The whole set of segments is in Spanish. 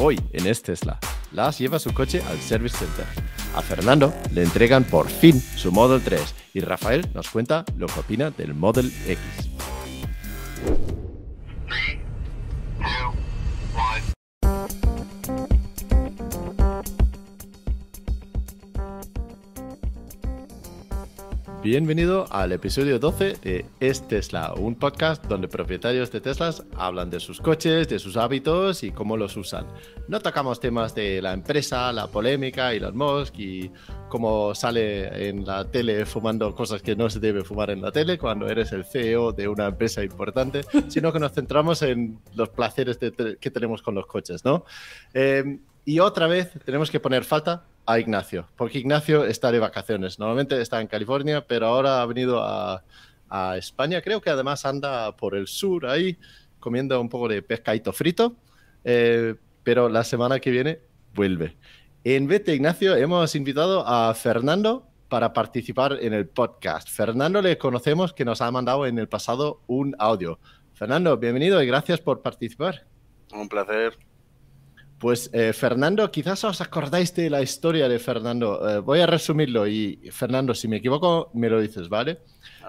Hoy en Es Tesla, Las lleva su coche al Service Center. A Fernando le entregan por fin su Model 3 y Rafael nos cuenta lo que opina del Model X. Bienvenido al episodio 12 de Es Tesla, un podcast donde propietarios de Teslas hablan de sus coches, de sus hábitos y cómo los usan. No tocamos temas de la empresa, la polémica, Elon Musk y cómo sale en la tele fumando cosas que no se debe fumar en la tele cuando eres el CEO de una empresa importante, sino que nos centramos en los placeres que tenemos con los coches, ¿no? Eh, y otra vez tenemos que poner falta a Ignacio, porque Ignacio está de vacaciones. Normalmente está en California, pero ahora ha venido a, España. Creo que además anda por el sur ahí comiendo un poco de pescadito frito, eh, pero la semana que viene vuelve. En vez de Ignacio, hemos invitado a Fernando para participar en el podcast. Fernando le conocemos que nos ha mandado en el pasado un audio. Fernando, bienvenido y gracias por participar. Un placer. Pues eh, Fernando, quizás os acordáis de la historia de Fernando. Eh, voy a resumirlo y Fernando, si me equivoco, me lo dices, ¿vale?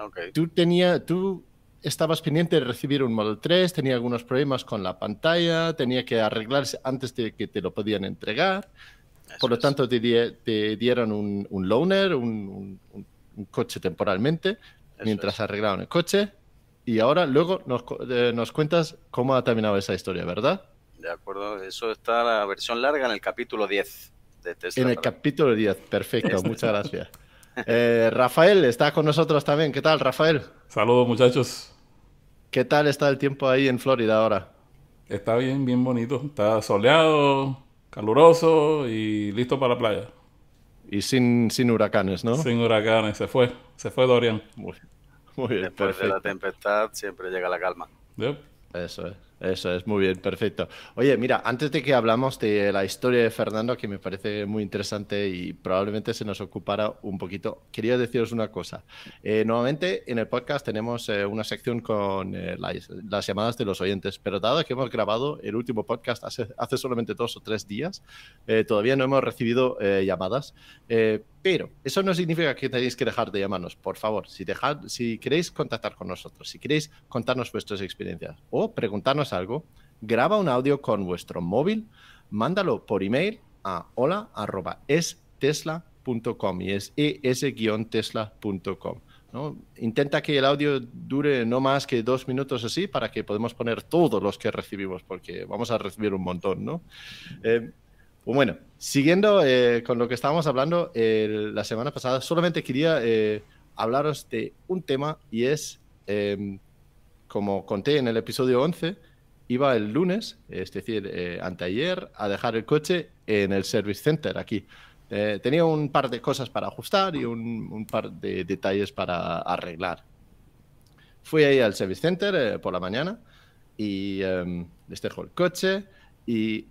Okay. Tú, tenía, tú estabas pendiente de recibir un Model 3, tenía algunos problemas con la pantalla, tenía que arreglarse antes de que te lo podían entregar. Por lo tanto, te, dieron un, un loaner, un, coche temporalmente, mientras arreglaron el coche. Y ahora, luego nos, eh, nos cuentas cómo ha terminado esa historia, ¿verdad? De acuerdo, eso está la versión larga en el capítulo 10 de Tesla. En el capítulo 10, perfecto, muchas gracias. Eh, Rafael está con nosotros también. ¿Qué tal, Rafael? Saludos, muchachos. ¿Qué tal está el tiempo ahí en Florida ahora? Está bien, bien bonito. Está soleado, caluroso y listo para la playa. Y sin, sin huracanes, ¿no? Sin huracanes, se fue. Se fue Dorian. Muy, bien, Después de la tempestad siempre llega la calma. Eso es. Eso es, muy bien, perfecto. Oye, mira, antes de que hablamos de la historia de Fernando, que me parece muy interesante y probablemente se nos ocupara un poquito, quería deciros una cosa. Eh, nuevamente en el podcast tenemos eh, una sección con eh, las, llamadas de los oyentes, pero dado que hemos grabado el último podcast hace, hace solamente dos o tres días, todavía no hemos recibido llamadas. Pero eso no significa que tenéis que dejar de llamarnos. Por favor, si, dejad, si queréis contactar con nosotros, si queréis contarnos vuestras experiencias o preguntarnos algo, graba un audio con vuestro móvil, mándalo por email a hola.estesla.com y es es-tesla.com. ¿no? Intenta que el audio dure no más que dos minutos así para que podamos poner todos los que recibimos, porque vamos a recibir un montón, ¿no? Eh, pues bueno, siguiendo eh, con lo que estábamos hablando la semana pasada, solamente quería eh, hablaros de un tema y es, como conté en el episodio 11, iba el lunes, es decir, eh, anteayer, a dejar el coche en el Service Center aquí. tenía un par de cosas para ajustar y un, par de detalles para arreglar. Fui ahí al Service Center por la mañana y em, les dejo el coche y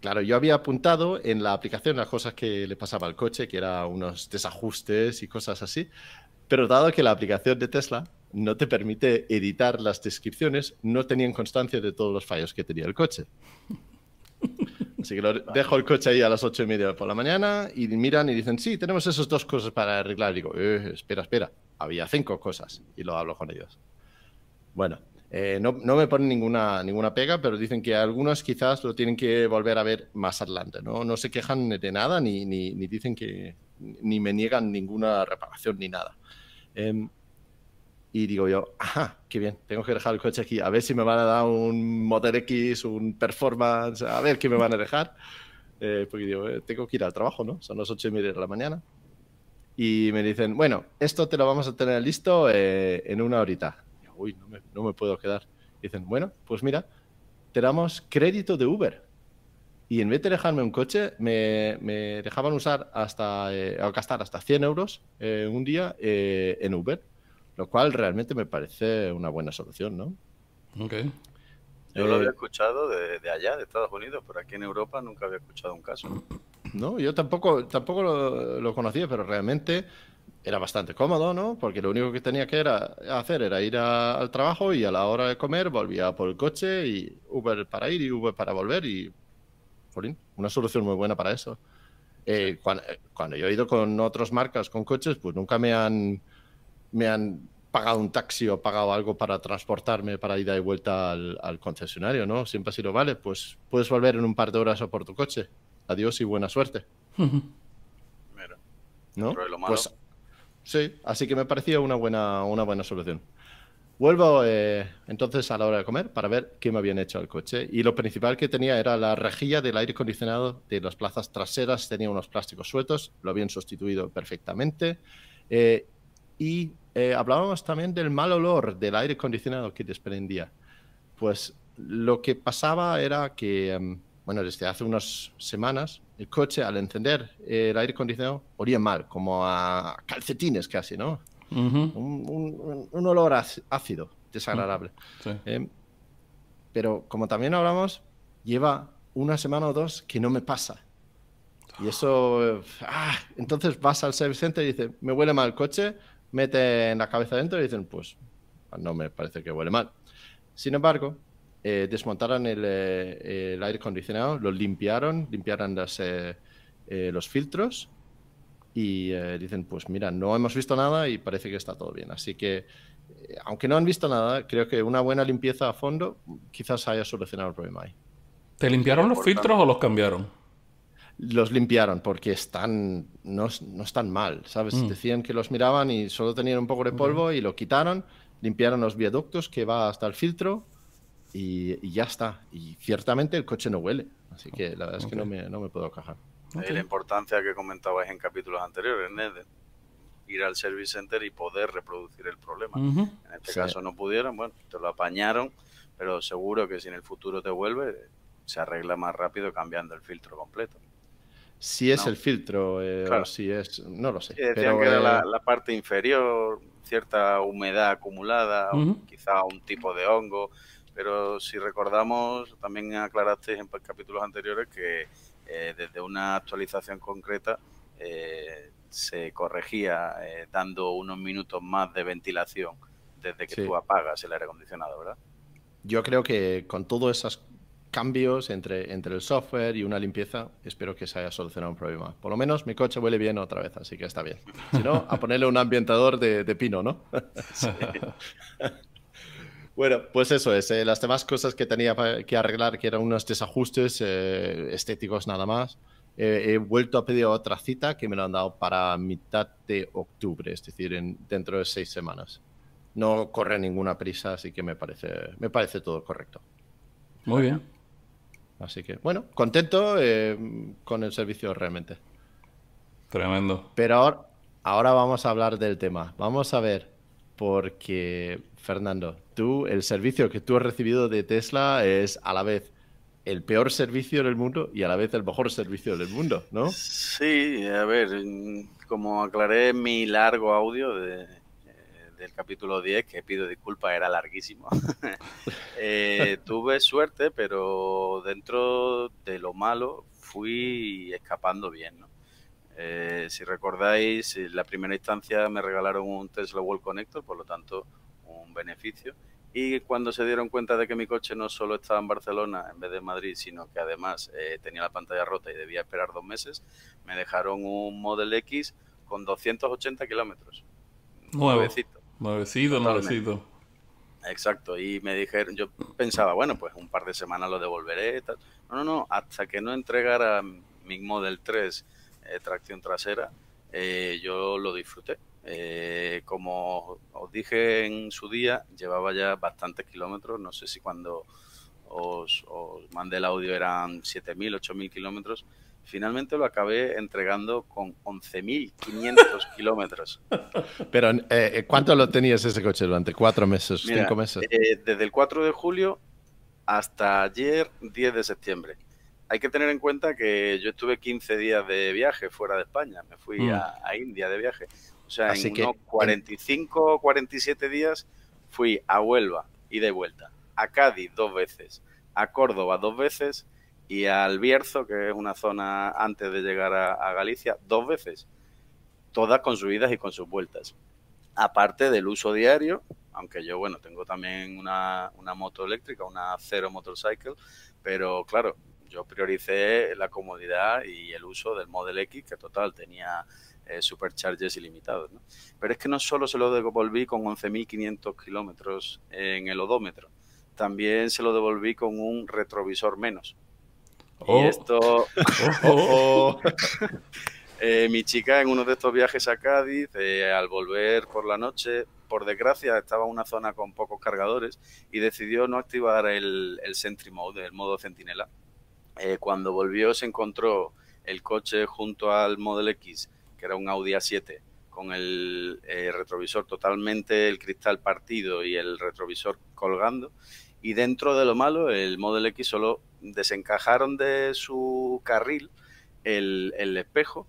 Claro, yo había apuntado en la aplicación las cosas que le pasaba al coche, que eran unos desajustes y cosas así, pero dado que la aplicación de Tesla no te permite editar las descripciones, no tenían constancia de todos los fallos que tenía el coche. Así que dejo el coche ahí a las ocho y media por la mañana y miran y dicen, sí, tenemos esas dos cosas para arreglar. Y digo, eh, espera, espera, había cinco cosas y lo hablo con ellos. Bueno, eh, no, me ponen ninguna, ninguna pega, pero dicen que algunos quizás lo tienen que volver a ver más adelante. No, no se quejan de nada ni, ni, dicen que ni me niegan ninguna reparación ni nada. Em, y digo yo, ajá, qué bien, tengo que dejar el coche aquí, a ver si me van a dar un Model X, un Performance, a ver qué me van a dejar. Eh, porque digo, eh, tengo que ir al trabajo, ¿no? Son las ocho y media de la mañana. Y me dicen, bueno, esto te lo vamos a tener listo en una horita uy, no me, puedo quedar. dicen, bueno, pues mira, te damos crédito de Uber. Y en vez de dejarme un coche, me, dejaban usar hasta, eh, gastar hasta 100 euros eh, un día eh, en Uber, lo cual realmente me parece una buena solución, ¿no? Ok. Yo lo había escuchado de, allá, de Estados Unidos, pero aquí en Europa nunca había escuchado un caso. No, yo tampoco, tampoco lo, lo conocía, pero realmente era bastante cómodo, ¿no? Porque lo único que tenía que era hacer era ir al trabajo y a la hora de comer volvía por el coche y Uber para ir y Uber para volver y una solución muy buena para eso. Eh, cuando, cuando, yo he ido con otras marcas, con coches, pues nunca me han, me han pagado un taxi o pagado algo para transportarme para ida y vuelta al, concesionario, ¿no? Siempre ha sido, vale, pues puedes volver en un par de horas o por tu coche. Adiós y buena suerte. Mira, ¿No? Pues, sí, así que me parecía una buena, una buena solución. Vuelvo eh, entonces a la hora de comer para ver qué me habían hecho al coche. Y lo principal que tenía era la rejilla del aire acondicionado de las plazas traseras. Tenía unos plásticos sueltos, lo habían sustituido perfectamente. Eh, y eh, hablábamos también del mal olor del aire acondicionado que desprendía. Pues lo que pasaba era que, em, bueno, desde hace unas semanas, el coche al encender el aire acondicionado olía mal, como a calcetines casi, ¿no? un, olor ácido, desagradable. Em, pero como también hablamos, lleva una semana o dos que no me pasa. Y eso, ah, entonces vas al service center y dices, me huele mal el coche, mete en la cabeza dentro y dicen, pues no me parece que huele mal. Sin embargo, eh, desmontaron el, eh, el, aire acondicionado, lo limpiaron, limpiaron eh, los filtros y dicen, pues mira, no hemos visto nada y parece que está todo bien. Así que, aunque no han visto nada, creo que una buena limpieza a fondo quizás haya solucionado el problema ahí. ¿Te limpiaron los filtros o los cambiaron? Los limpiaron porque están no, no están mal, ¿sabes? Mm. Decían que los miraban y solo tenían un poco de polvo y lo quitaron, limpiaron los viaductos que va hasta el filtro y, ya está. Y ciertamente el coche no huele, así que la verdad es que no me, no me puedo quejar. La importancia que comentabais en capítulos anteriores, de ir al service center y poder reproducir el problema. En este caso no pudieron, bueno, te lo apañaron, pero seguro que si en el futuro te vuelve, se arregla más rápido cambiando el filtro completo si es el filtro eh, o si es, no lo sé. decían que era eh, la, parte inferior, cierta humedad acumulada, quizá un tipo de hongo, pero si recordamos, también aclarasteis en capítulos anteriores que eh, desde una actualización concreta se corregía dando unos minutos más de ventilación desde que tú apagas el aire acondicionado, ¿verdad? Yo creo que con todas esas cambios entre, entre el software y una limpieza, espero que se haya solucionado un problema. Por lo menos mi coche huele bien otra vez, así que está bien. Si no, a ponerle un ambientador de, pino, ¿no? bueno, pues eso es. Eh, las demás cosas que tenía que arreglar, que eran unos desajustes eh, estéticos nada más. he vuelto a pedir otra cita que me lo han dado para mitad de octubre, es decir, en, dentro de seis semanas. No corre ninguna prisa, así que me parece, me parece todo correcto. Muy bien. Así que, bueno, contento eh, con el servicio realmente. Tremendo. Pero ahora, ahora vamos a hablar del tema. Vamos a ver, porque, Fernando, tú, el servicio que tú has recibido de Tesla es a la vez el peor servicio del mundo y a la vez el mejor servicio del mundo, ¿no? Sí, a ver, como aclaré en mi largo audio de, del capítulo 10, que pido disculpas, era larguísimo. Eh, tuve suerte, pero dentro de lo malo fui escapando bien. Eh, si recordáis, en la primera instancia me regalaron un Tesla Wall Connector, por lo tanto, un beneficio. Y cuando se dieron cuenta de que mi coche no solo estaba en Barcelona en vez de Madrid, sino que además eh, tenía la pantalla rota y debía esperar dos meses, me dejaron un Model X con 280 kilómetros. Nuevecito. Nuevecito, nuevecito. Exacto, y me dijeron, yo pensaba, bueno, pues un par de semanas lo devolveré. Tal. No, no, no, hasta que no entregara mi Model 3 eh, tracción trasera, eh, yo lo disfruté. Eh, como os dije en su día, llevaba ya bastantes kilómetros, no sé si cuando os, os mandé el audio eran 7.000, 8.000 kilómetros, Finalmente lo acabé entregando con 11.500 kilómetros. Pero, eh, eh, ¿cuánto lo tenías ese coche durante? ¿Cuatro meses? ¿Cinco meses? Eh, desde el 4 de julio hasta ayer, 10 de septiembre. Hay que tener en cuenta que yo estuve 15 días de viaje fuera de España. Me fui mm. a, India de viaje. O sea, en unos 45 o 47 días fui a Huelva y de vuelta. A Cádiz dos veces. A Córdoba dos veces y al Bierzo, que es una zona antes de llegar a, Galicia, dos veces, todas con subidas y con sus vueltas. Aparte del uso diario, aunque yo, bueno, tengo también una, moto eléctrica, una Zero Motorcycle, pero claro, yo prioricé la comodidad y el uso del Model X, que total tenía eh, supercharges ilimitados. ¿no? Pero es que no solo se lo devolví con 11.500 kilómetros en el odómetro, también se lo devolví con un retrovisor menos. Y Oh. esto, Oh, eh, mi chica en uno de estos viajes a Cádiz, eh, al volver por la noche, por desgracia estaba en una zona con pocos cargadores y decidió no activar el, el Sentry Mode, el modo centinela. Eh, cuando volvió se encontró el coche junto al Model X, que era un Audi A7, con el retrovisor totalmente, el cristal partido y el retrovisor colgando. Y dentro de lo malo, el Model X solo desencajaron de su carril el, el espejo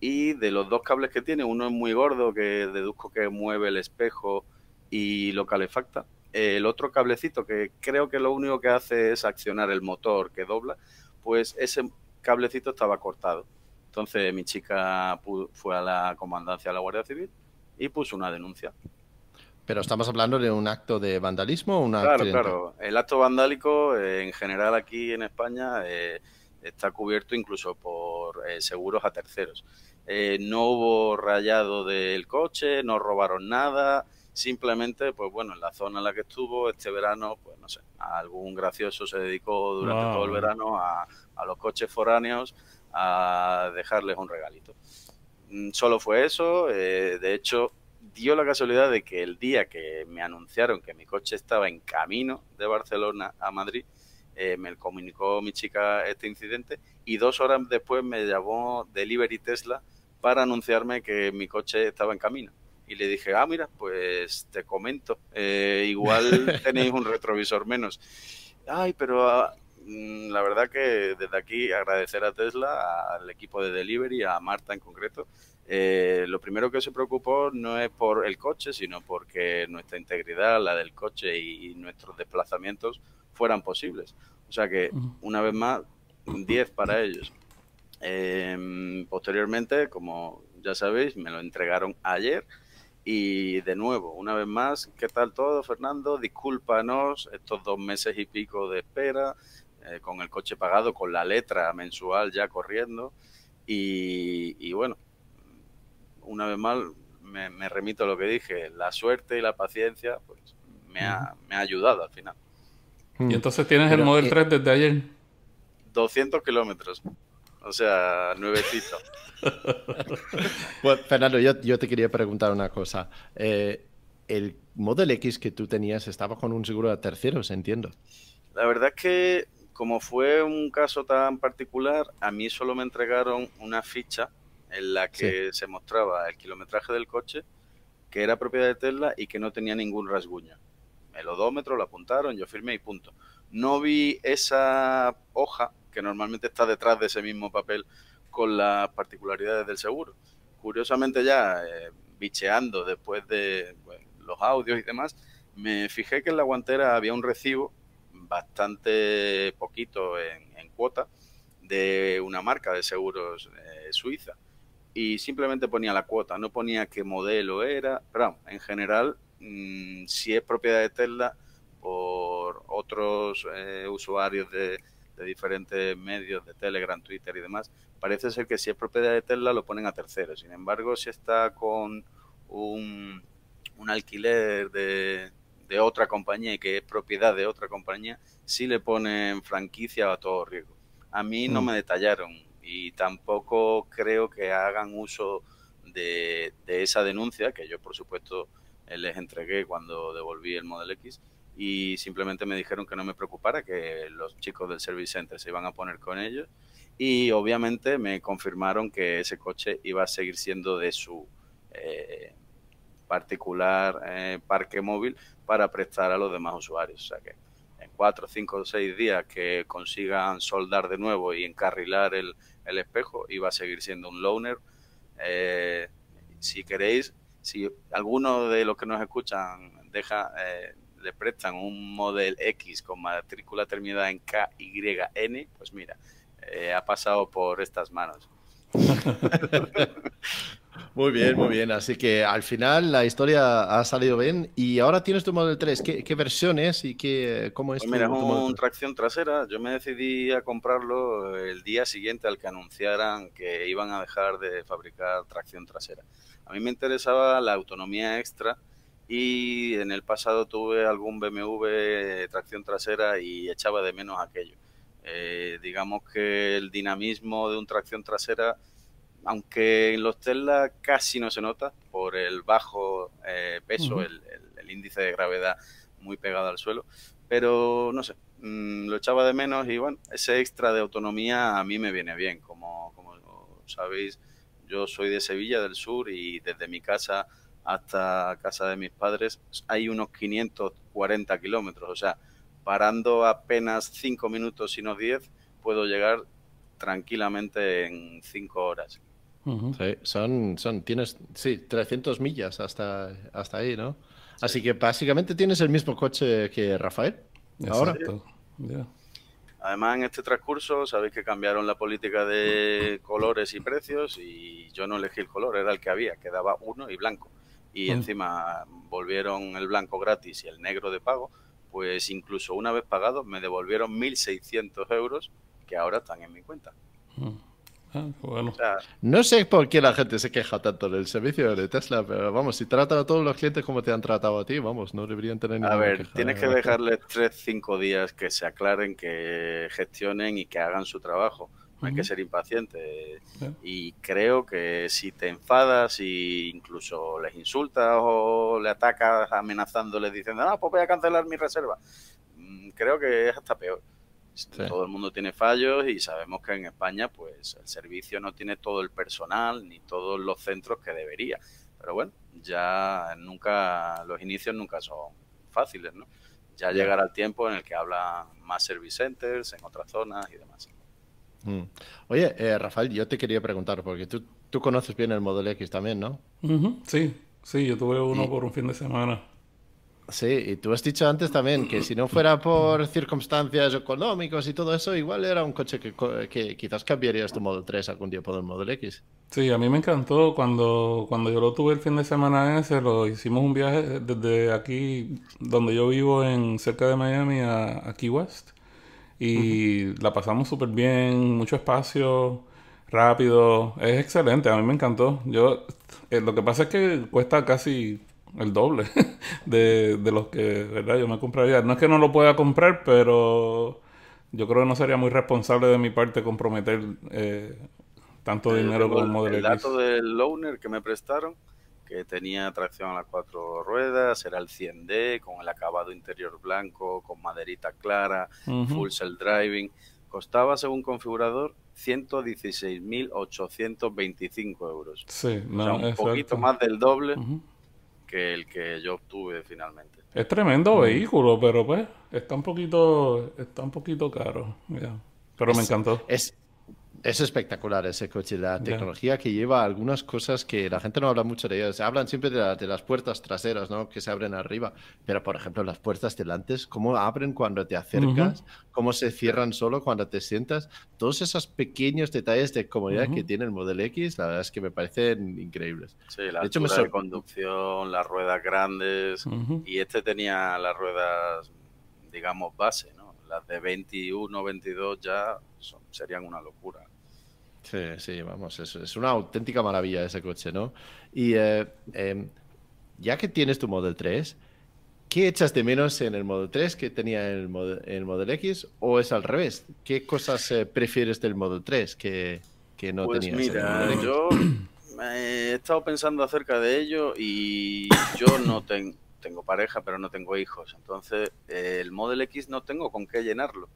y de los dos cables que tiene, uno es muy gordo, que deduzco que mueve el espejo y lo calefacta. El otro cablecito, que creo que lo único que hace es accionar el motor que dobla, pues ese cablecito estaba cortado. Entonces mi chica fue a la comandancia de la Guardia Civil y puso una denuncia. Pero estamos hablando de un acto de vandalismo o un Claro, accidente? claro. El acto vandálico eh, en general aquí en España eh, está cubierto incluso por eh, seguros a terceros. Eh, no hubo rayado del coche, no robaron nada, simplemente, pues bueno, en la zona en la que estuvo este verano, pues no sé, algún gracioso se dedicó durante Wow. todo el verano a, a los coches foráneos a dejarles un regalito. Mm, Solo fue eso, eh, de hecho dio la casualidad de que el día que me anunciaron que mi coche estaba en camino de Barcelona a Madrid, eh, me comunicó mi chica este incidente y dos horas después me llamó Delivery Tesla para anunciarme que mi coche estaba en camino. Y le dije, ah, mira, pues te comento, eh, igual tenéis un retrovisor menos. Ay, pero ah, mm, la verdad que desde aquí agradecer a Tesla, al equipo de Delivery, a Marta en concreto, eh, lo primero que se preocupó no es por el coche, sino porque nuestra integridad, la del coche y nuestros desplazamientos fueran posibles. O sea que, una vez más, 10 para ellos. Eh, posteriormente, como ya sabéis, me lo entregaron ayer. Y de nuevo, una vez más, ¿qué tal todo, Fernando? Discúlpanos estos dos meses y pico de espera, eh, con el coche pagado, con la letra mensual ya corriendo. Y, y bueno, una vez más, me, me remito a lo que dije, la suerte y la paciencia, pues me ha, me ha ayudado al final. Y entonces tienes el Model eh, 3 desde ayer. 200 kilómetros, o sea, nuevecito. Bueno, Fernando, yo, yo te quería preguntar una cosa. Eh, el Model X que tú tenías estaba con un seguro de terceros, entiendo. La verdad es que como fue un caso tan particular, a mí solo me entregaron una ficha en la que se mostraba el kilometraje del coche, que era propiedad de Tesla y que no tenía ningún rasguño. El odómetro lo apuntaron, yo firmé y punto. No vi esa hoja que normalmente está detrás de ese mismo papel con las particularidades del seguro. Curiosamente ya, eh, bicheando después de bueno, los audios y demás, me fijé que en la guantera había un recibo bastante poquito en, en cuota de una marca de seguros eh, suiza y simplemente ponía la cuota, no ponía qué modelo era, pero en general, mmm, si es propiedad de Tesla por otros eh, usuarios de, de, diferentes medios de Telegram, Twitter y demás, parece ser que si es propiedad de Tesla lo ponen a terceros. Sin embargo, si está con un, un alquiler de, de, otra compañía y que es propiedad de otra compañía, sí le ponen franquicia a todo riesgo. A mí no me detallaron y tampoco creo que hagan uso de, esa denuncia, que yo por supuesto les entregué cuando devolví el Model X y simplemente me dijeron que no me preocupara, que los chicos del Service Center se iban a poner con ellos y obviamente me confirmaron que ese coche iba a seguir siendo de su eh, particular eh, parque móvil para prestar a los demás usuarios. O sea que en cuatro, cinco o seis días que consigan soldar de nuevo y encarrilar el, el espejo, iba a seguir siendo un loaner. Eh, si queréis, si alguno de los que nos escuchan deja, eh, le prestan un Model X con matrícula terminada en KYN, pues mira, eh, ha pasado por estas manos. Muy bien, muy bien. Así que al final la historia ha salido bien. Y ahora tienes tu Model 3. ¿Qué, versión es y qué, cómo es? Pues mira, es un tracción trasera. Yo me decidí a comprarlo el día siguiente al que anunciaran que iban a dejar de fabricar tracción trasera. A mí me interesaba la autonomía extra y en el pasado tuve algún BMW tracción trasera y echaba de menos aquello. Eh, digamos que el dinamismo de un tracción trasera aunque en los Tesla casi no se nota por el bajo eh, peso, el, índice de gravedad muy pegado al suelo, pero no sé, mm, lo echaba de menos y bueno, ese extra de autonomía a mí me viene bien, como, como sabéis, yo soy de Sevilla del Sur y desde mi casa hasta casa de mis padres hay unos 540 kilómetros, o sea, parando apenas 5 minutos, sino 10, puedo llegar tranquilamente en 5 horas. Sí, son, son, tienes, sí, 300 millas hasta, hasta ahí, ¿no? Así que básicamente tienes el mismo coche que Rafael. Ahora. Además, en este transcurso, sabéis que cambiaron la política de colores y precios y yo no elegí el color, era el que había, quedaba uno y blanco. Y mm. encima volvieron el blanco gratis y el negro de pago, pues incluso una vez pagado me devolvieron 1.600 euros que ahora están en mi cuenta. Mm. Ah, no sé por qué la gente se queja tanto del servicio de Tesla, pero vamos, si tratan a todos los clientes como te han tratado a ti, vamos, no deberían tener ninguna A ver, tienes que dejarles 3-5 días que se aclaren, que gestionen y que hagan su trabajo. No hay que ser impaciente. Y creo que si te enfadas y incluso les insultas o le atacas amenazándoles diciendo, ah, pues voy a cancelar mi reserva, mm, creo que es hasta peor. Todo el mundo tiene fallos y sabemos que en España pues el servicio no tiene todo el personal ni todos los centros que debería. Pero bueno, ya nunca, los inicios nunca son fáciles, ¿no? Ya llegará el tiempo en el que habla más service centers en otras zonas y demás. Mm. Oye, eh, Rafael, yo te quería preguntar, porque tú, tú conoces bien el Model X también, ¿no? Sí, sí, yo tuve uno por un fin de semana. Sí, y tú has dicho antes también que si no fuera por circunstancias económicas y todo eso, igual era un coche que, quizás cambiarías tu Model 3 algún día por el Model X. Sí, a mí me encantó cuando, cuando yo lo tuve el fin de semana ese, lo hicimos un viaje desde aquí, donde yo vivo, en cerca de Miami, a, Key West. Y la pasamos súper bien, mucho espacio, rápido, es excelente, a mí me encantó. Yo, eh, lo que pasa es que cuesta casi el doble de, de los que ¿verdad? yo me compraría. No es que no lo pueda comprar, pero yo creo que no sería muy responsable de mi parte comprometer eh, tanto dinero como el Model El dato del loaner que me prestaron, que tenía tracción a las cuatro ruedas, era el 100D, con el acabado interior blanco, con maderita clara, full self driving, costaba según configurador 116.825 euros. Sí, o sea, un poquito más del doble que el que yo obtuve finalmente. Es tremendo vehículo, pero pues está un poquito, está un poquito caro. Pero me encantó. Es, es espectacular ese coche, la tecnología que lleva algunas cosas que la gente no habla mucho de ellas. Se hablan siempre de, las puertas traseras, ¿no? Que se abren arriba. Pero, por ejemplo, las puertas delantes, cómo abren cuando te acercas, cómo se cierran solo cuando te sientas. Todos esos pequeños detalles de comodidad que tiene el Model X, la verdad es que me parecen increíbles. Sí, la de hecho, de conducción, las ruedas grandes. Y este tenía las ruedas, digamos, base, ¿no? Las de 21, 22 ya serían una locura. Sí, sí, vamos, es, es una auténtica maravilla ese coche, ¿no? Y eh, em, ya que tienes tu Model 3, ¿qué echas de menos en el Model 3 que tenía en el Model, el Model X? ¿O es al revés? ¿Qué cosas eh, prefieres del Model 3 que, que no pues tenías? Mira, yo he estado pensando acerca de ello y yo no tengo pareja, pero no tengo hijos. Entonces, el Model X no tengo con qué llenarlo.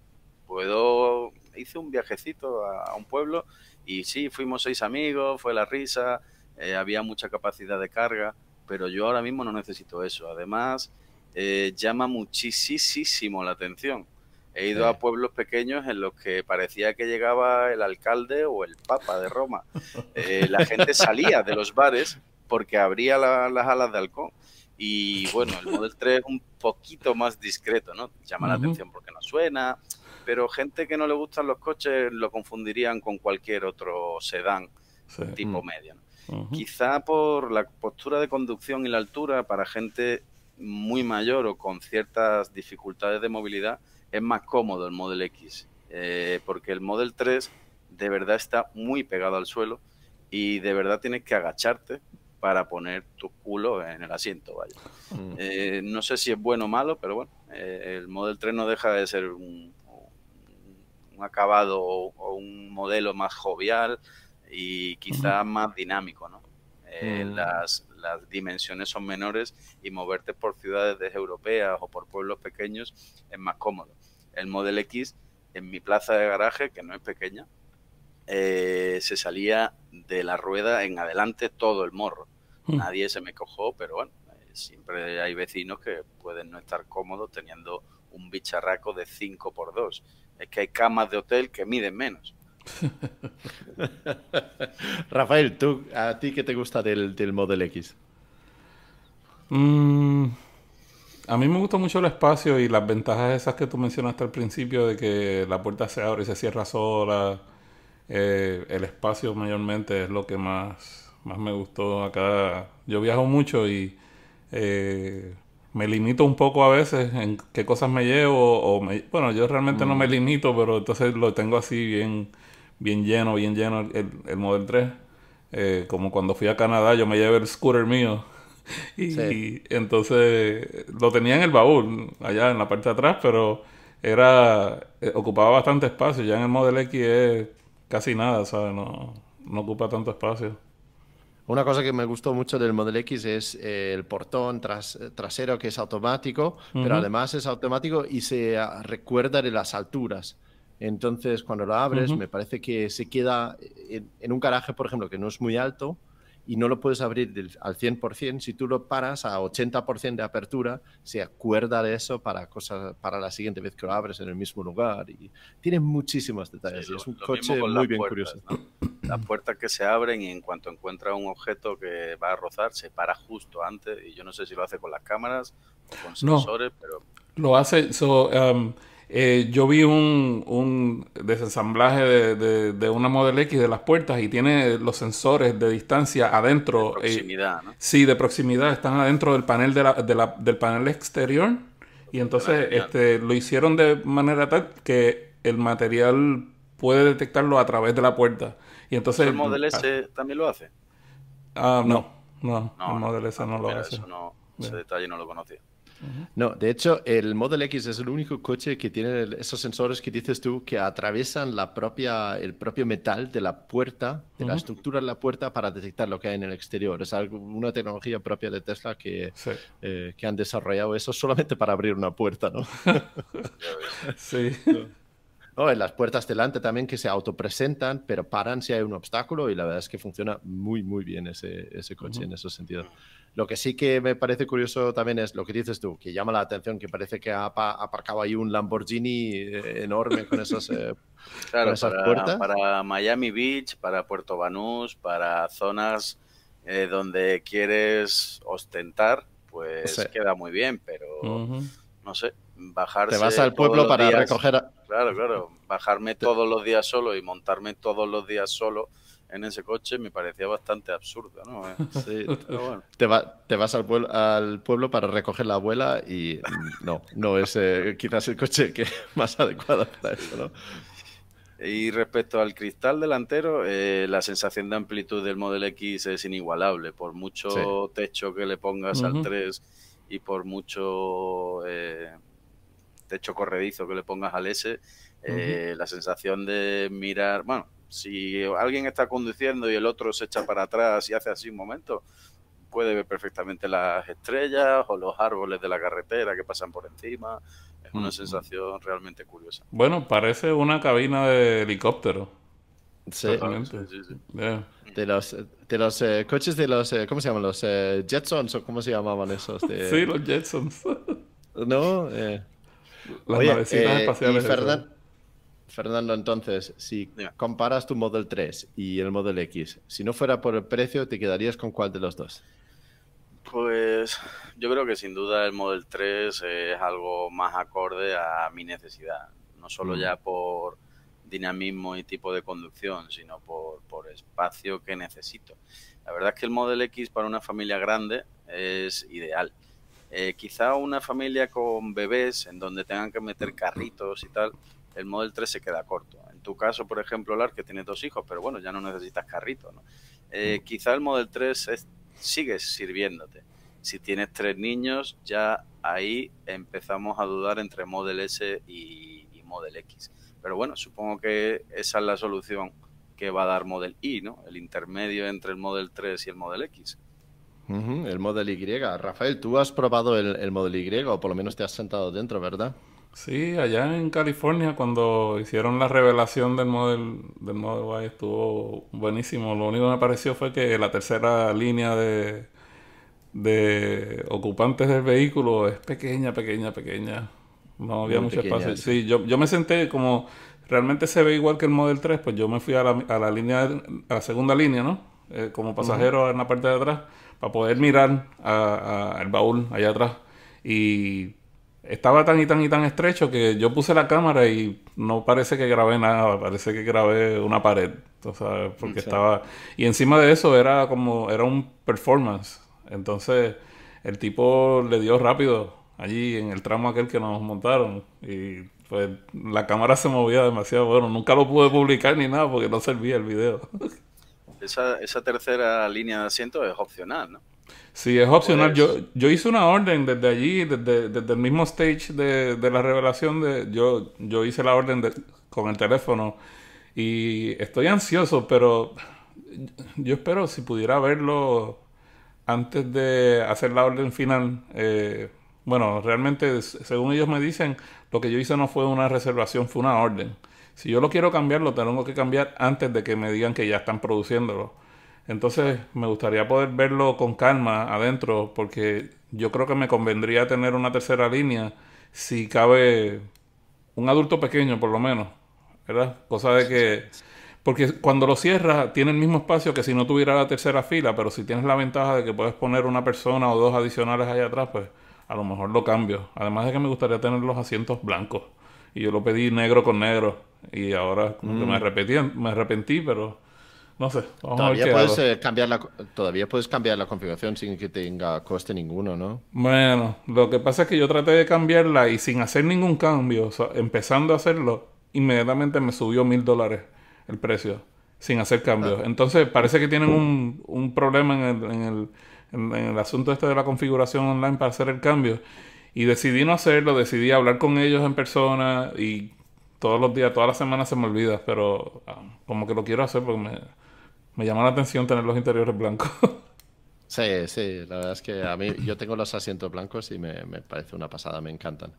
Puedo, hice un viajecito a un pueblo y sí, fuimos seis amigos, fue la risa, eh, había mucha capacidad de carga, pero yo ahora mismo no necesito eso. Además, eh, llama muchísimo la atención. He ido a pueblos pequeños en los que parecía que llegaba el alcalde o el papa de Roma. Eh, la gente salía de los bares porque abría las alas de halcón. Y bueno, el Model 3 es un poquito más discreto, ¿no? Llama la atención porque no suena, pero gente que no le gustan los coches lo confundirían con cualquier otro sedán tipo mm. medio. Quizá por la postura de conducción y la altura, para gente muy mayor o con ciertas dificultades de movilidad, es más cómodo el Model X, eh, porque el Model 3 de verdad está muy pegado al suelo y de verdad tienes que agacharte para poner tu culo en el asiento, vaya. Mm. Eh, no sé si es bueno o malo, pero bueno, eh, el Model 3 no deja de ser un, acabado o, un modelo más jovial y quizá más dinámico, ¿no? Mm. las, las dimensiones son menores y moverte por ciudades europeas o por pueblos pequeños es más cómodo. El Model X en mi plaza de garaje, que no es pequeña, eh, se salía de la rueda en adelante todo el morro. Hmm. Nadie se me cojó, pero bueno, eh, siempre hay vecinos que pueden no estar cómodos teniendo un bicharraco de 5 por 2 Es que hay camas de hotel que miden menos. Rafael, ¿tú, ¿a ti qué te gusta del, del Model X? Mm, a mí me gusta mucho el espacio y las ventajas esas que tú mencionaste al principio de que la puerta se abre y se cierra sola eh, el espacio mayormente es lo que más, más me gustó acá. Yo viajo mucho y eh, me limito un poco a veces en qué cosas me llevo. O bueno, yo realmente no me mm. limito, pero entonces lo tengo así bien, bien lleno, bien lleno el, el Model 3. Eh, como cuando fui a Canadá, yo me llevé el scooter mío. y, entonces lo tenía en el baúl, allá en la parte de atrás, pero era ocupaba bastante espacio. Ya en el Model X es casi nada, ¿sabes? No, no ocupa tanto espacio. Una cosa que me gustó mucho del Model X es eh, el portón tras, trasero que es automático, pero además es automático y se ah, recuerda de las alturas. Entonces, cuando lo abres, me parece que se queda en, un garaje, por ejemplo, que no es muy alto, y no lo puedes abrir al 100%, si tú lo paras a 80% de apertura, se acuerda de eso para, cosas, para la siguiente vez que lo abres en el mismo lugar. Y tiene muchísimos detalles. es un coche muy bien curioso. Las puertas que se abren y en cuanto encuentra un objeto que va a rozar, se para justo antes. Y yo no sé si lo hace con las cámaras o con sensores, pero... Lo hace... So, um, eh, yo vi un, un desensamblaje de, de, una Model X de las puertas y tiene los sensores de distancia adentro. De proximidad, ¿no? Sí, de proximidad. Están adentro del panel de la, de la, del panel exterior. Y entonces este, lo hicieron de manera tal que el material puede detectarlo a través de la puerta. Y entonces, ¿El Model S también lo hace? Ah, no, no, el Model S no, lo hace. ese detalle no lo conocía. No, de hecho, el Model X es el único coche que tiene esos sensores que dices tú que atraviesan la propia, el propio metal de la puerta, de la estructura de la puerta para detectar lo que hay en el exterior. Es algo, una tecnología propia de Tesla que, eh, que han desarrollado eso solamente para abrir una puerta, ¿no? sí. En las puertas delante también que se autopresentan, pero paran si hay un obstáculo y la verdad es que funciona muy, muy bien ese, ese coche en ese sentido. Lo que sí que me parece curioso también es lo que dices tú, que llama la atención, que parece que ha aparcado ahí un Lamborghini eh, enorme con esas, eh, claro, para, puertas. Para Miami Beach, para Puerto Banús, para zonas eh, donde quieres ostentar, pues queda muy bien, pero no sé, bajarse. Te vas al pueblo para recoger. Claro, claro, bajarme todos los días solo y montarme todos los días solo en ese coche me parecía bastante absurdo, ¿no? Sí, bueno. te, te, vas al pueblo, al pueblo para recoger la abuela y no, no es eh, quizás el coche que más adecuado para eso, ¿no? Y respecto al cristal delantero, eh, la sensación de amplitud del Model X es inigualable. Por mucho techo que le pongas al 3 y por mucho eh, techo corredizo que le pongas al S, la sensación de mirar, bueno, si alguien está conduciendo y el otro se echa para atrás y hace así un momento, puede ver perfectamente las estrellas o los árboles de la carretera que pasan por encima. Es una sensación realmente curiosa. Bueno, parece una cabina de helicóptero. Sí, sí, sí, De los, de los eh, coches de los, eh, ¿cómo se llaman? Los eh, Jetsons o cómo se llamaban esos. sí, los Jetsons. no, las Oye, espaciales. Fernando, entonces, si comparas tu Model 3 y el Model X, si no fuera por el precio, ¿te quedarías con cuál de los dos? Pues yo creo que sin duda el Model 3 es algo más acorde a mi necesidad, no solo mm. ya por dinamismo y tipo de conducción, sino por, por espacio que necesito. La verdad es que el Model X para una familia grande es ideal. Eh, quizá una familia con bebés en donde tengan que meter carritos y tal, el Model 3 se queda corto. En tu caso, por ejemplo, Lar, que tiene dos hijos, pero bueno, ya no necesitas carrito. ¿no? Eh, quizá el Model 3 es, sigue sirviéndote. Si tienes tres niños, ya ahí empezamos a dudar entre Model S y, y Model X. Pero bueno, supongo que esa es la solución que va a dar Model Y, ¿no? El intermedio entre el Model 3 y el Model X. el Model Y. Rafael, tú has probado el, el, Model Y o por lo menos te has sentado dentro, ¿verdad? Sí, allá en California cuando hicieron la revelación del Model, del Model Y estuvo buenísimo. Lo único que me pareció fue que la tercera línea de, de ocupantes del vehículo es pequeña, pequeña, pequeña. No había mucho espacio. Sí, yo, yo me senté como realmente se ve igual que el Model 3, pues yo me fui a la, a la línea, a la segunda línea, ¿no? Eh, como pasajero en la parte de atrás, para poder mirar al baúl allá atrás. Y estaba tan y tan y tan estrecho que yo puse la cámara y no parece que grabé nada, parece que grabé una pared, ¿sabes? Porque estaba... Y encima de eso era como, era un performance. Entonces el tipo le dio rápido allí en el tramo aquel que nos montaron y pues la cámara se movía demasiado. Bueno, nunca lo pude publicar ni nada porque no servía el video. Esa, esa tercera línea de asiento es opcional, ¿no? Sí, es opcional. Yo, yo hice una orden desde allí, desde, desde el mismo stage de, de, la revelación. De, yo, yo hice la orden con el teléfono y estoy ansioso, pero yo espero si pudiera verlo antes de hacer la orden final. Eh, bueno, realmente, según ellos me dicen, lo que yo hice no fue una reservación, fue una orden. Si yo lo quiero cambiar, lo tengo que cambiar antes de que me digan que ya están produciéndolo. Entonces, me gustaría poder verlo con calma adentro, porque yo creo que me convendría tener una tercera línea si cabe un adulto pequeño, por lo menos, ¿verdad? Cosa de que... Porque cuando lo cierras, tiene el mismo espacio que si no tuviera la tercera fila, pero si tienes la ventaja de que puedes poner una persona o dos adicionales allá atrás, pues a lo mejor lo cambio. Además de que me gustaría tener los asientos blancos. Y yo lo pedí negro con negro. Y ahora como que me, mm. arrepentí, me arrepentí, pero no sé. todavía, puedes, eh, cambiar la, todavía puedes cambiar la configuración sin que tenga coste ninguno, ¿no? Bueno, lo que pasa es que yo traté de cambiarla y sin hacer ningún cambio, empezando a hacerlo, inmediatamente me subió mil dólares el precio, sin hacer cambios. Ah. Entonces parece que tienen un, un problema en el, en el en, el asunto este de la configuración online para hacer el cambio. Y decidí no hacerlo, decidí hablar con ellos en persona y todos los días, todas las semanas se me olvida, pero ah, como que lo quiero hacer porque me, me llama la atención tener los interiores blancos. Sí, sí, la verdad es que a mí yo tengo los asientos blancos y me, me parece una pasada, me encantan.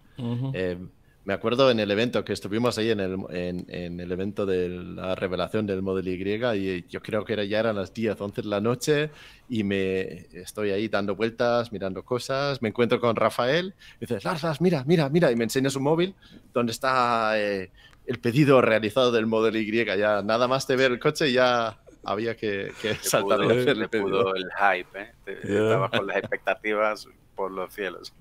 Me acuerdo en el evento que estuvimos ahí en el, en, el evento de la revelación del Model Y y yo creo que era, ya eran las 10, 11 de la noche y me estoy ahí dando vueltas, mirando cosas, me encuentro con Rafael y dices, Lars, mira, mira, mira, y me enseña su móvil donde está eh, el pedido realizado del Model Y. Ya nada más de ver el coche ya había que, que saltar hacer el pedido. el hype, ¿eh? Estaba con las expectativas por los cielos.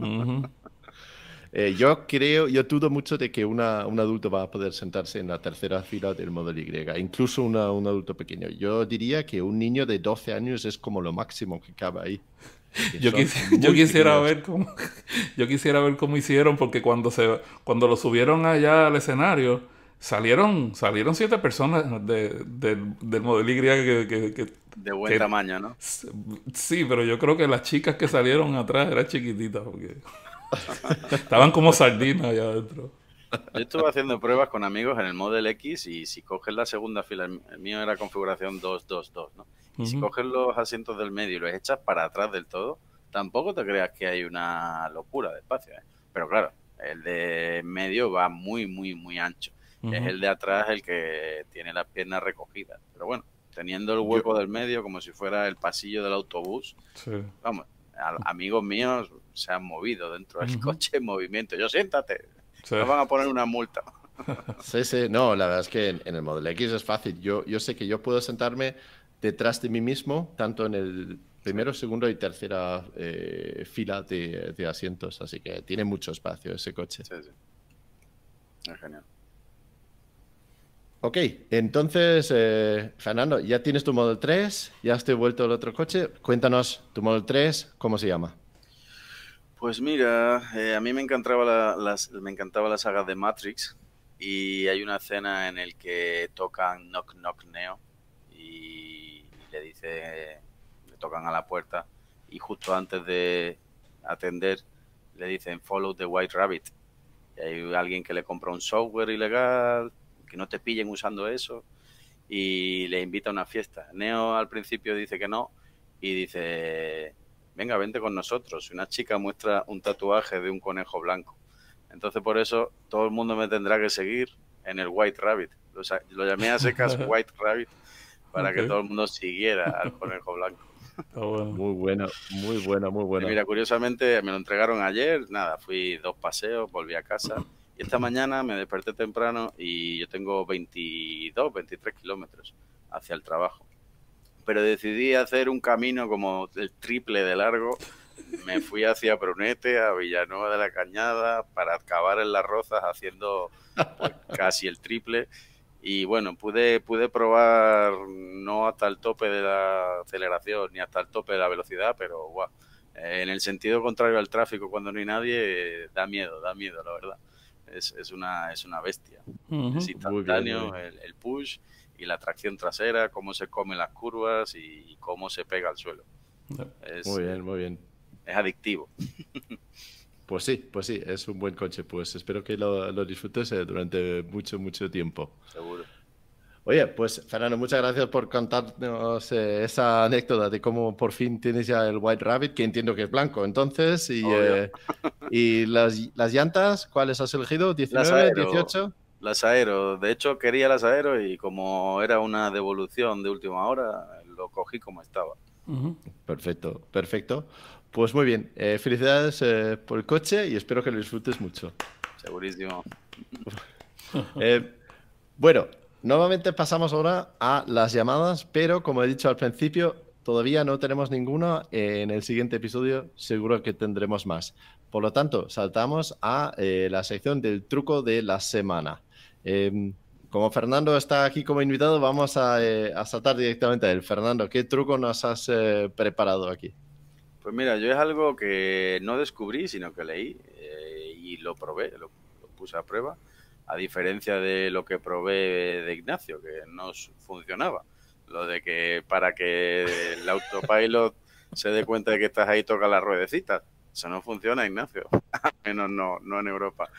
Eh, yo creo, yo dudo mucho de que una, un adulto va a poder sentarse en la tercera fila del Model Y, incluso un adulto pequeño. Yo diría que un niño de 12 años es como lo máximo que cabe ahí. Yo, yo, quisiera ver cómo yo quisiera ver cómo hicieron porque cuando se cuando lo subieron allá al escenario salieron salieron siete personas de, del Model Y que, de buen tamaño, ¿no? Sí, pero yo creo que las chicas que salieron atrás eran chiquititas porque Estaban como sardinas allá adentro. Yo estuve haciendo pruebas con amigos en el Model X y si coges la segunda fila, el mío era configuración 222, ¿no? Y si coges los asientos del medio y los echas para atrás del todo, tampoco te creas que hay una locura de espacio, ¿eh? Pero claro, el de medio va muy, muy, muy ancho. Es el de atrás el que tiene las piernas recogidas. Pero bueno, teniendo el hueco del medio como si fuera el pasillo del autobús, vamos, amigos míos se han movido dentro del coche en movimiento. Yo siéntate, me van a poner una multa. Sí, sí, no, la verdad es que en, el Model X es fácil. Yo, yo sé que yo puedo sentarme detrás de mí mismo, tanto en el primero, segundo y tercera eh, fila de, de, asientos, así que tiene mucho espacio ese coche. Sí, sí. Es genial. Ok, entonces, eh, Fernando, ya tienes tu Model 3, ya has vuelto el otro coche. Cuéntanos tu Model 3, ¿cómo se llama? Pues mira, eh, a mí me encantaba la, me encantaba la saga de Matrix y hay una escena en el que tocan Knock Knock Neo y le dice, le tocan a la puerta y justo antes de atender le dicen Follow the White Rabbit. Y hay alguien que le compra un software ilegal, que no te pillen usando eso y le invita a una fiesta. Neo al principio dice que no y dice, venga, vente con nosotros. Una chica muestra un tatuaje de un conejo blanco. Entonces por eso todo el mundo me tendrá que seguir en el White Rabbit. Lo, llamé a secas White Rabbit para que todo el mundo siguiera al conejo blanco. Muy bueno, muy bueno, muy bueno. mira, curiosamente me lo entregaron ayer, nada, fui dos paseos, volví a casa y esta mañana me desperté temprano y yo tengo 22, 23 kilómetros hacia el trabajo. Pero decidí hacer un camino como el triple de largo. Me fui hacia Brunete, a Villanueva de la Cañada, para acabar en Las Rozas haciendo pues, casi el triple. Y bueno, pude, pude probar no hasta el tope de la aceleración ni hasta el tope de la velocidad, pero guau, en el sentido contrario al tráfico, cuando no hay nadie, da miedo, da miedo, la verdad es, es, una, es una bestia. Es instantáneo El, push y la tracción trasera, cómo se comen las curvas y cómo se pega al suelo. muy bien, muy bien. Es adictivo. Pues sí, pues sí, es un buen coche. Pues espero que lo, lo disfrutes eh, durante mucho, mucho tiempo. Seguro. Oye, pues Fernando, muchas gracias por contarnos eh, esa anécdota de cómo por fin tienes ya el White Rabbit, que entiendo que es blanco entonces. Y, eh, y las, las, llantas, ¿cuáles has elegido? ¿19, 18? Las aero. De hecho, quería las aero y como era una devolución de última hora, lo cogí como estaba. Perfecto, perfecto. Pues muy bien. Eh, felicidades por el coche y espero que lo disfrutes mucho. Segurísimo. bueno, Nuevamente pasamos ahora a las llamadas, pero como he dicho al principio, todavía no tenemos ninguna. En el siguiente episodio seguro que tendremos más. Por lo tanto, saltamos a eh, la sección del truco de la semana. Em, como Fernando está aquí como invitado, vamos eh, a, saltar directamente a él. Fernando, ¿qué truco nos has eh, preparado aquí? Pues mira, yo es algo que no descubrí, sino que leí y lo probé, lo puse a prueba a diferencia de lo que probé de Ignacio, que no funcionaba. Lo de que para que el autopilot se dé cuenta de que estás ahí, toca las ruedecitas. Eso no funciona, Ignacio. Al menos no, no en Europa.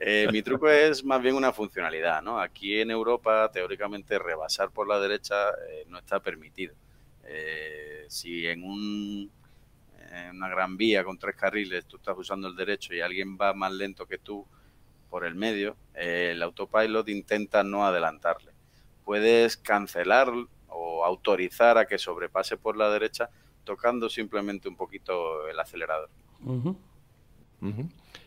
Eh, mi truco es más bien una funcionalidad, ¿no? Aquí en Europa, teóricamente, rebasar por la derecha eh, no está permitido. Eh, si en, un, en una gran vía con tres carriles tú estás usando el derecho y alguien va más lento que tú, por el medio, el autopilot intenta no adelantarle. Puedes cancelar o autorizar a que sobrepase por la derecha tocando simplemente un poquito el acelerador.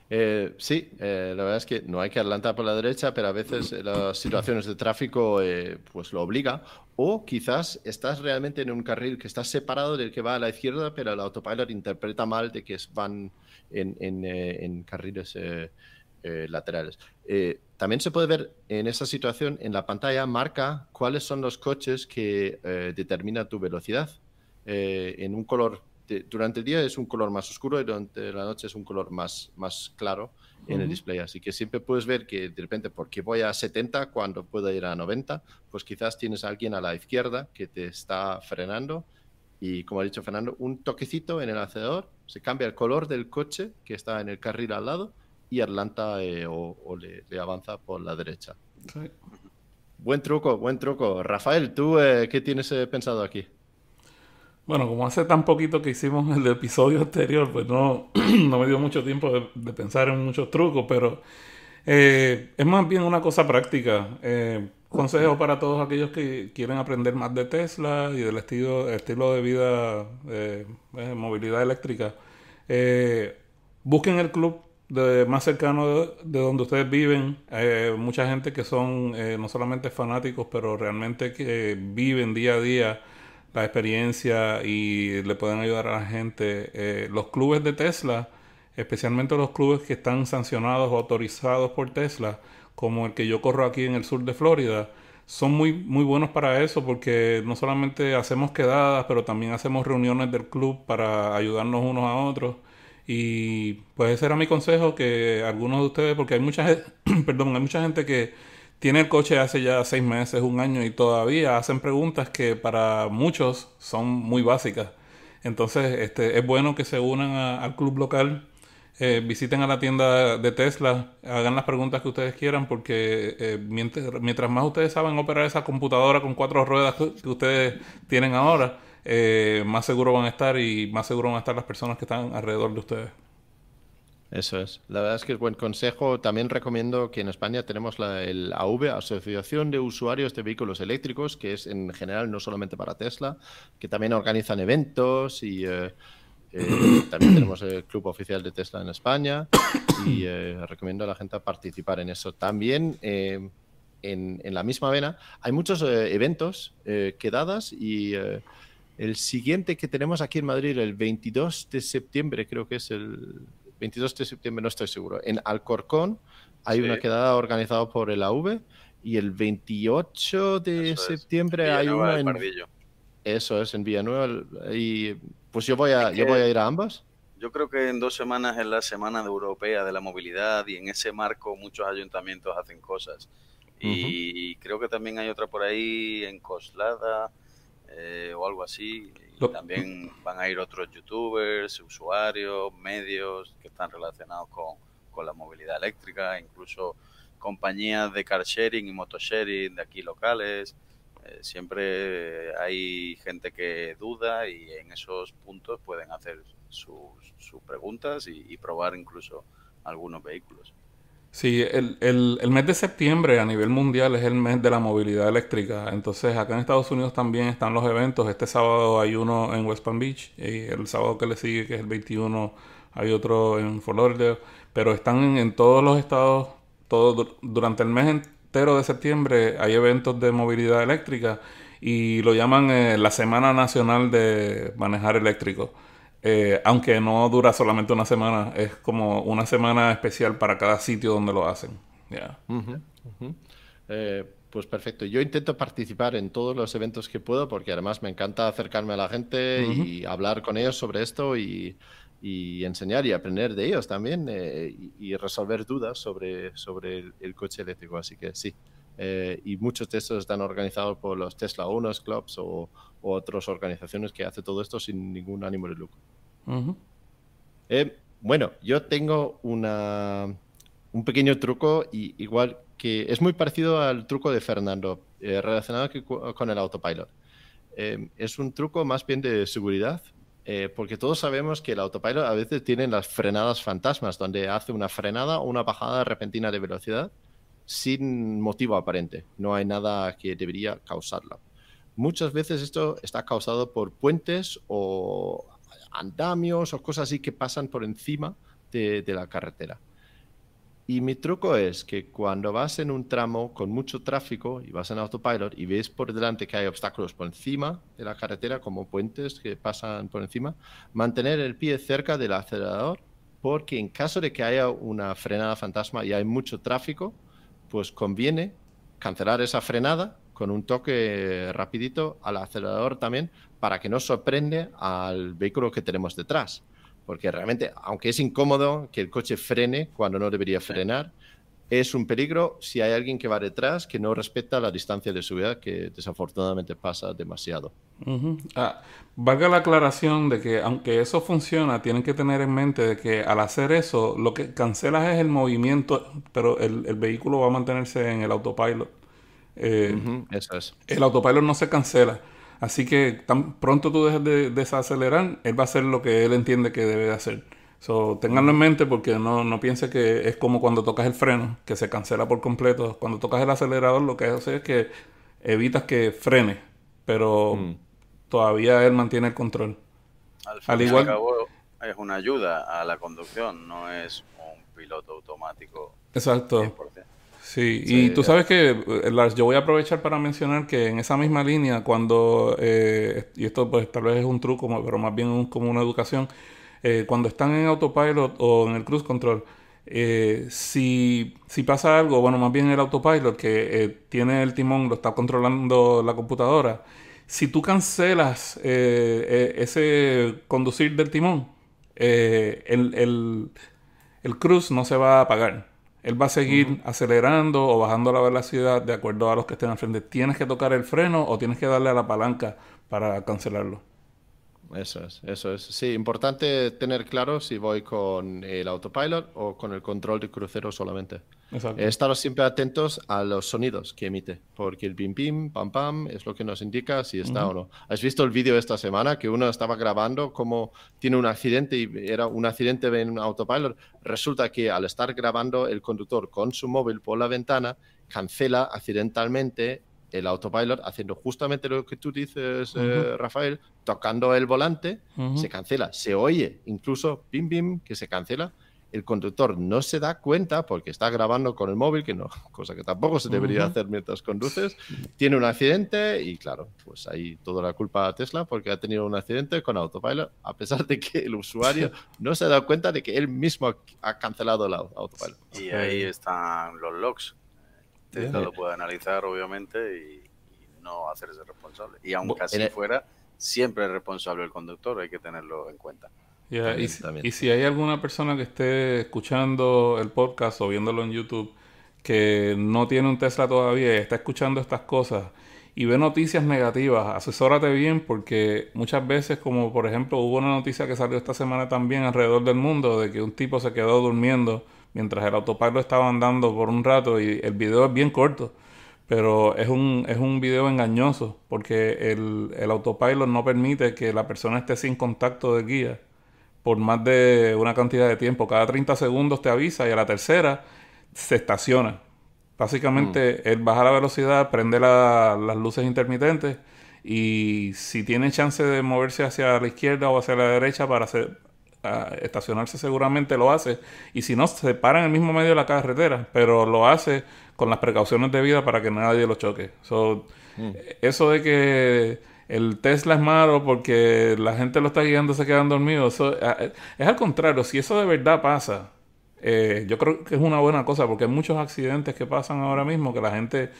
Eh, sí, eh, la verdad es que no hay que adelantar por la derecha, pero a veces las situaciones de tráfico eh, pues lo obliga. O quizás estás realmente en un carril que está separado del que va a la izquierda, pero el autopilot interpreta mal de que van en, carriles eh, laterales. Eh, también se puede ver en esa situación, en la pantalla marca cuáles son los coches que eh, determinan tu velocidad. en un color, durante el día es un color más oscuro y durante la noche es un color más, más claro en el display. Así que siempre puedes ver que de repente, porque voy a 70 cuando puedo ir a 90, pues quizás tienes a alguien a la izquierda que te está frenando. Y como ha dicho Fernando, un toquecito en el acelerador, se cambia el color del coche que está en el carril al lado y Atlanta eh, o, le, avanza por la derecha. Buen truco, buen truco. Rafael, ¿tú eh, qué tienes eh, pensado aquí? Bueno, como hace tan poquito que hicimos el episodio anterior, pues no, no me dio mucho tiempo de, pensar en muchos trucos, pero es más bien una cosa práctica. consejo para todos aquellos que quieren aprender más de Tesla y del estilo, estilo de vida, de movilidad eléctrica. busquen el club de, más cercano de, donde ustedes viven, eh, mucha gente que son eh, no solamente fanáticos, pero realmente que viven día a día la experiencia y le pueden ayudar a la gente. Eh, los clubes de Tesla, especialmente los clubes que están sancionados o autorizados por Tesla, como el que yo corro aquí en el sur de Florida, son muy, muy buenos para eso porque no solamente hacemos quedadas, pero también hacemos reuniones del club para ayudarnos unos a otros. Y pues ese era mi consejo que algunos de ustedes, porque hay mucha perdón, hay mucha gente que tiene el coche hace ya seis meses, un año y todavía hacen preguntas que para muchos son muy básicas. Entonces, este, es bueno que se unan al club local, eh, visiten a la tienda de Tesla, hagan las preguntas que ustedes quieran, porque eh, mientras, más ustedes saben operar esa computadora con cuatro ruedas que, ustedes tienen ahora, eh, más seguro van a estar y más seguro van a estar las personas que están alrededor de ustedes. Eso es. La verdad es que es buen consejo. También recomiendo que en España tenemos la el AV, Asociación de Usuarios de Vehículos Eléctricos, que es en general no solamente para Tesla, que también organizan eventos y eh, eh, también tenemos el Club Oficial de Tesla en España y eh, recomiendo a la gente participar en eso. También en, en, la misma vena hay muchos eventos, quedadas y... el siguiente que tenemos aquí en Madrid, el 22 de septiembre, creo que es el 22 de septiembre no estoy seguro. En Alcorcón hay una quedada organizada por el AV y el 28 de septiembre hay una en... Eso es, en Villanueva. Y pues yo voy a, yo voy a ir a ambas. Yo creo que en dos semanas es la Semana Europea de la Movilidad y en ese marco muchos ayuntamientos hacen cosas. Y creo que también hay otra por ahí en Coslada eh, o algo así también van a ir otros youtubers, usuarios, medios que están relacionados con, con la movilidad eléctrica, incluso compañías de car sharing y motosharing de aquí locales. Eh, siempre hay gente que duda y en esos puntos pueden hacer sus, sus preguntas y probar incluso algunos vehículos. Sí, el, el, el, mes de septiembre a nivel mundial es el mes de la movilidad eléctrica. Entonces, acá en Estados Unidos también están los eventos. Este sábado hay uno en West Palm Beach y el sábado que le sigue, que es el 21, hay otro en Florida. Pero están en, todos los estados, todo, durante el mes entero de septiembre hay eventos de movilidad eléctrica y lo llaman eh, la Semana Nacional de Manejar Eléctrico. Eh, aunque no dura solamente una semana, es como una semana especial para cada sitio donde lo hacen. Eh, pues perfecto. Yo intento participar en todos los eventos que puedo porque además me encanta acercarme a la gente y hablar con ellos sobre esto y, enseñar y aprender de ellos también eh, y, resolver dudas sobre, sobre el, coche eléctrico. Así que sí. y muchos de estos están organizados por los Tesla Owners Clubs o, o otras organizaciones que hacen todo esto sin ningún ánimo de lucro. Eh, bueno, yo tengo una, un pequeño truco y igual que es muy parecido al truco de Fernando eh, relacionado con el autopilot. Eh, es un truco más bien de seguridad, porque todos sabemos que el autopilot a veces tiene las frenadas fantasmas, donde hace una frenada o una bajada repentina de velocidad sin motivo aparente. No hay nada que debería causarla. Muchas veces esto está causado por puentes o andamios o cosas así que pasan por encima de, la carretera. Y mi truco es que cuando vas en un tramo con mucho tráfico y vas en autopilot y ves por delante que hay obstáculos por encima de la carretera, como puentes que pasan por encima, mantener el pie cerca del acelerador, porque en caso de que haya una frenada fantasma y hay mucho tráfico, pues conviene cancelar esa frenada con un toque rapidito al acelerador también para que no sorprende al vehículo que tenemos detrás. Porque realmente, aunque es incómodo que el coche frene cuando no debería frenar, es un peligro si hay alguien que va detrás que no respeta la distancia de subida, que desafortunadamente pasa demasiado. Ah, valga la aclaración de que aunque eso funciona, tienen que tener en mente de que al hacer eso, lo que cancelas es el movimiento, pero el, el vehículo va a mantenerse en el autopilot. Eh, eso es. El autopilot no se cancela. Así que tan pronto tú dejes de desacelerar, él va a hacer lo que él entiende que debe de hacer. So, ténganlo en mente porque no, no piense que es como cuando tocas el freno, que se cancela por completo. Cuando tocas el acelerador, lo que hace es que evitas que frene, pero mm. todavía él mantiene el control. Al, igual, cabo, es una ayuda a la conducción, no es un piloto automático. Exacto. Sí, y tú sabes que, eh, Lars, yo voy a aprovechar para mencionar que en esa misma línea, cuando, eh, y esto pues tal vez es un truco, pero más bien como una educación, eh, cuando están en autopilot o en el cruise control, eh, si, si, pasa algo, bueno, más bien el autopilot que eh, tiene el timón, lo está controlando la computadora, si tú cancelas eh, ese conducir del timón, el, el, el cruz no se va a apagar. Él va a seguir acelerando o bajando la velocidad de acuerdo a los que estén al frente. Tienes que tocar el freno o tienes que darle a la palanca para cancelarlo. Eso es, eso es. Sí, importante tener claro si voy con el autopilot o con el control de crucero solamente. Exacto. Estar siempre atentos a los sonidos que emite, porque el pim pim, pam pam, es lo que nos indica si está o no. ¿Has visto el vídeo esta semana que uno estaba grabando como tiene un accidente y era un accidente en un autopilot? Resulta que al estar grabando el conductor con su móvil por la ventana, cancela accidentalmente el autopilot haciendo justamente lo que tú dices, eh, Rafael, tocando el volante, se cancela, se oye incluso pim pim que se cancela. El conductor no se da cuenta porque está grabando con el móvil, que no, cosa que tampoco se debería hacer mientras conduces. Tiene un accidente y claro, pues ahí toda la culpa a Tesla porque ha tenido un accidente con autopilot, a pesar de que el usuario no se ha dado cuenta de que él mismo ha cancelado el autopilot. Y ahí están los logs Tesla lo puede analizar, obviamente, y, no hacerse responsable. Y aunque así fuera, siempre es responsable el conductor, hay que tenerlo en cuenta. y, si, hay alguna persona que esté escuchando el podcast o viéndolo en YouTube que no tiene un Tesla todavía y está escuchando estas cosas y ve noticias negativas, asesórate bien porque muchas veces, como por ejemplo hubo una noticia que salió esta semana también alrededor del mundo de que un tipo se quedó durmiendo mientras el autopilot estaba andando por un rato y el video es bien corto, pero es un, es un video engañoso porque el, el autopilot no permite que la persona esté sin contacto de guía por más de una cantidad de tiempo. Cada 30 segundos te avisa y a la tercera se estaciona. Básicamente, mm. él baja la velocidad, prende las luces intermitentes y si tiene chance de moverse hacia la izquierda o hacia la derecha para hacer, estacionarse seguramente lo hace. Y si no, se para en el mismo medio de la carretera, pero lo hace con las precauciones debidas para que nadie lo choque. Mm. Eso de que el Tesla es malo porque la gente lo está guiando, se quedan dormidos, eso, es al contrario. Si eso de verdad pasa, eh, yo creo que es una buena cosa porque hay muchos accidentes que pasan ahora mismo que la gente...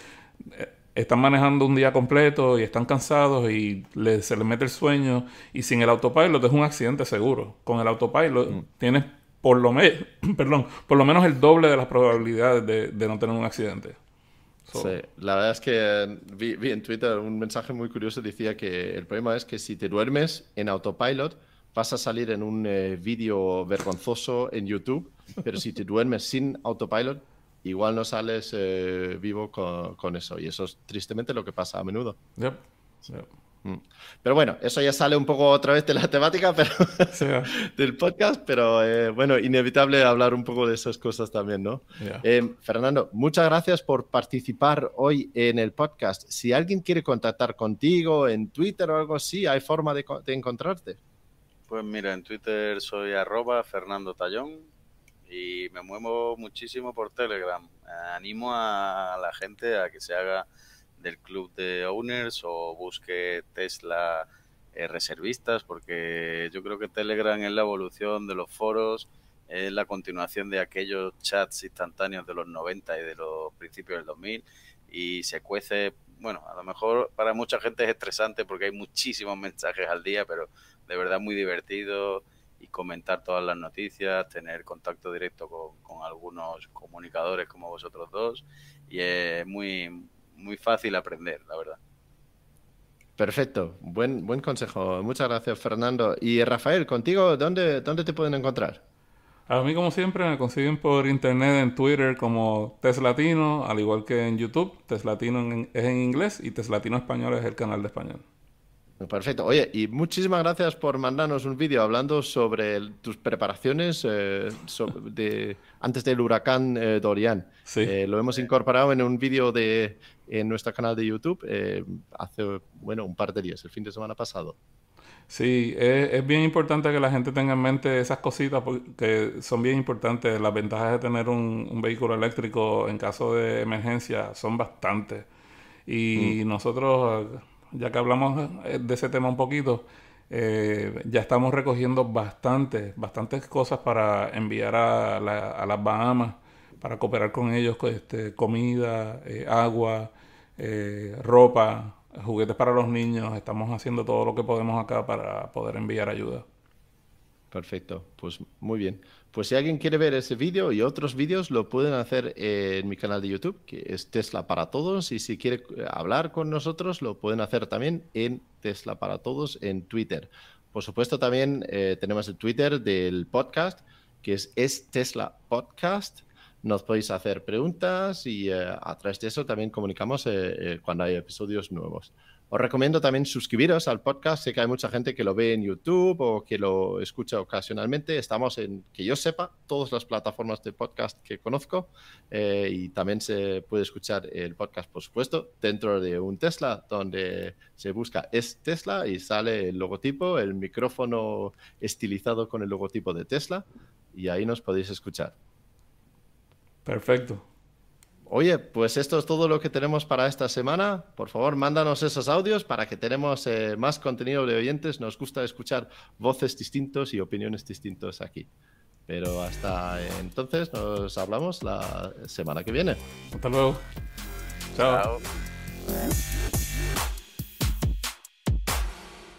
Eh, están manejando un día completo y están cansados y se les mete el sueño y sin el autopilot es un accidente seguro. Con el autopilot mm. tienes por lo, perdón, por lo menos el doble de las probabilidades de, no tener un accidente. Sí, la verdad es que vi, en Twitter un mensaje muy curioso, decía que el problema es que si te duermes en autopilot vas a salir en un eh, vídeo vergonzoso en YouTube, pero si te duermes sin autopilot igual no sales eh, vivo con, eso. Y eso es tristemente lo que pasa a menudo. Mm. Pero bueno, eso ya sale un poco otra vez de la temática pero del podcast, pero eh, bueno, inevitable hablar un poco de esas cosas también, ¿no? Eh, Fernando, muchas gracias por participar hoy en el podcast. Si alguien quiere contactar contigo en Twitter o algo así, ¿hay forma de, de encontrarte? Pues mira, en Twitter soy arroba Fernando Tallón y me muevo muchísimo por Telegram. Animo a la gente a que se haga del club de owners o busque Tesla eh, reservistas porque yo creo que Telegram es la evolución de los foros, es la continuación de aquellos chats instantáneos de los 90 y de los principios del 2000 y se cuece, bueno, a lo mejor para mucha gente es estresante porque hay muchísimos mensajes al día, pero de verdad muy divertido y comentar todas las noticias, tener contacto directo con, algunos comunicadores como vosotros dos y es muy, muy fácil aprender, la verdad. Perfecto, buen, buen consejo. Muchas gracias, Fernando. Y Rafael, contigo, ¿dónde, dónde te pueden encontrar? A mí, como siempre, me consiguen por internet en Twitter como Teslatino, al igual que en YouTube. Teslatino es en inglés y Teslatino Español es el canal de español. Perfecto. Oye, y muchísimas gracias por mandarnos un vídeo hablando sobre tus preparaciones eh, de, antes del huracán eh, Dorian. Sí. Eh, lo hemos incorporado en un vídeo de, en nuestro canal de YouTube hace, bueno, un par de días, el fin de semana pasado. Sí, es, bien importante que la gente tenga en mente esas cositas porque son bien importantes. Las ventajas de tener un, vehículo eléctrico en caso de emergencia son bastantes. Y mm. nosotros ya que hablamos eh, de ese tema un poquito, Eh, ya estamos recogiendo bastantes, bastantes cosas para enviar a, las Bahamas, para cooperar con ellos, este, comida, eh, agua, ropa, juguetes para los niños. Estamos haciendo todo lo que podemos acá para poder enviar ayuda. Perfecto, pues muy bien. Pues si alguien quiere ver ese vídeo y otros vídeos, lo pueden hacer en mi canal de YouTube, que es Tesla para Todos. Y si quiere hablar con nosotros, lo pueden hacer también en Tesla para Todos en Twitter. Por supuesto, también eh, tenemos el Twitter del podcast, que es, es Tesla Podcast. Nos podéis hacer preguntas y eh, a través de eso también comunicamos eh, cuando hay episodios nuevos. Os recomiendo también suscribiros al podcast. Sé que hay mucha gente que lo ve en YouTube o que lo escucha ocasionalmente. Estamos en, que yo sepa, todas las plataformas de podcast que conozco eh, y también se puede escuchar el podcast, por supuesto, dentro de un Tesla, donde se busca es Tesla y sale el logotipo, el micrófono estilizado con el logotipo de Tesla y ahí nos podéis escuchar. Perfecto. Oye, pues esto es todo lo que tenemos para esta semana. Por favor, mándanos esos audios para que tenemos eh, más contenido de oyentes. Nos gusta escuchar voces distintos y opiniones distintos aquí. Pero hasta entonces nos hablamos la semana que viene. Hasta luego. Chao.